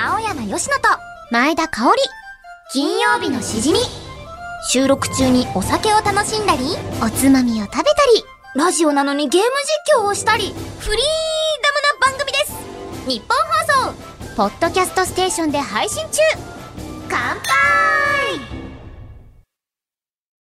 青山よしと前田香織。金曜日のしじみ。収録中にお酒を楽しんだりおつまみを食べたり。ラジオなのにゲーム実況をしたり。フリーダムな番組です。日本放送。ポッドキャストステーションで配信中。